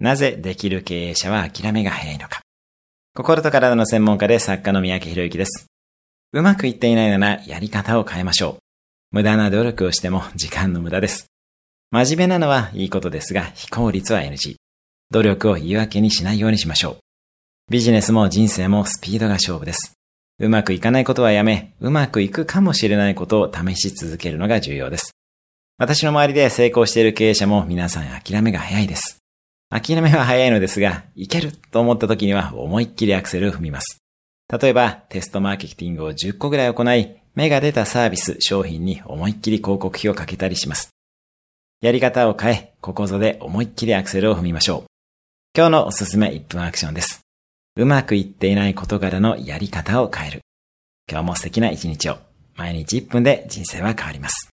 なぜできる経営者は諦めが早いのか。心と体の専門家で作家の三宅博之です。うまくいっていないならやり方を変えましょう。無駄な努力をしても時間の無駄です。真面目なのはいいことですが、非効率は NG。努力を言い訳にしないようにしましょう。ビジネスも人生もスピードが勝負です。うまくいかないことはやめ、うまくいくかもしれないことを試し続けるのが重要です。私の周りで成功している経営者も皆さん諦めが早いです。諦めは早いのですが、いけると思った時には思いっきりアクセルを踏みます。例えば、テストマーケティングを10個ぐらい行い、芽が出たサービス、商品に思いっきり広告費をかけたりします。やり方を変え、ここぞで思いっきりアクセルを踏みましょう。今日のおすすめ1分アクションです。うまくいっていない事柄のやり方を変える。今日も素敵な一日を。毎日1分で人生は変わります。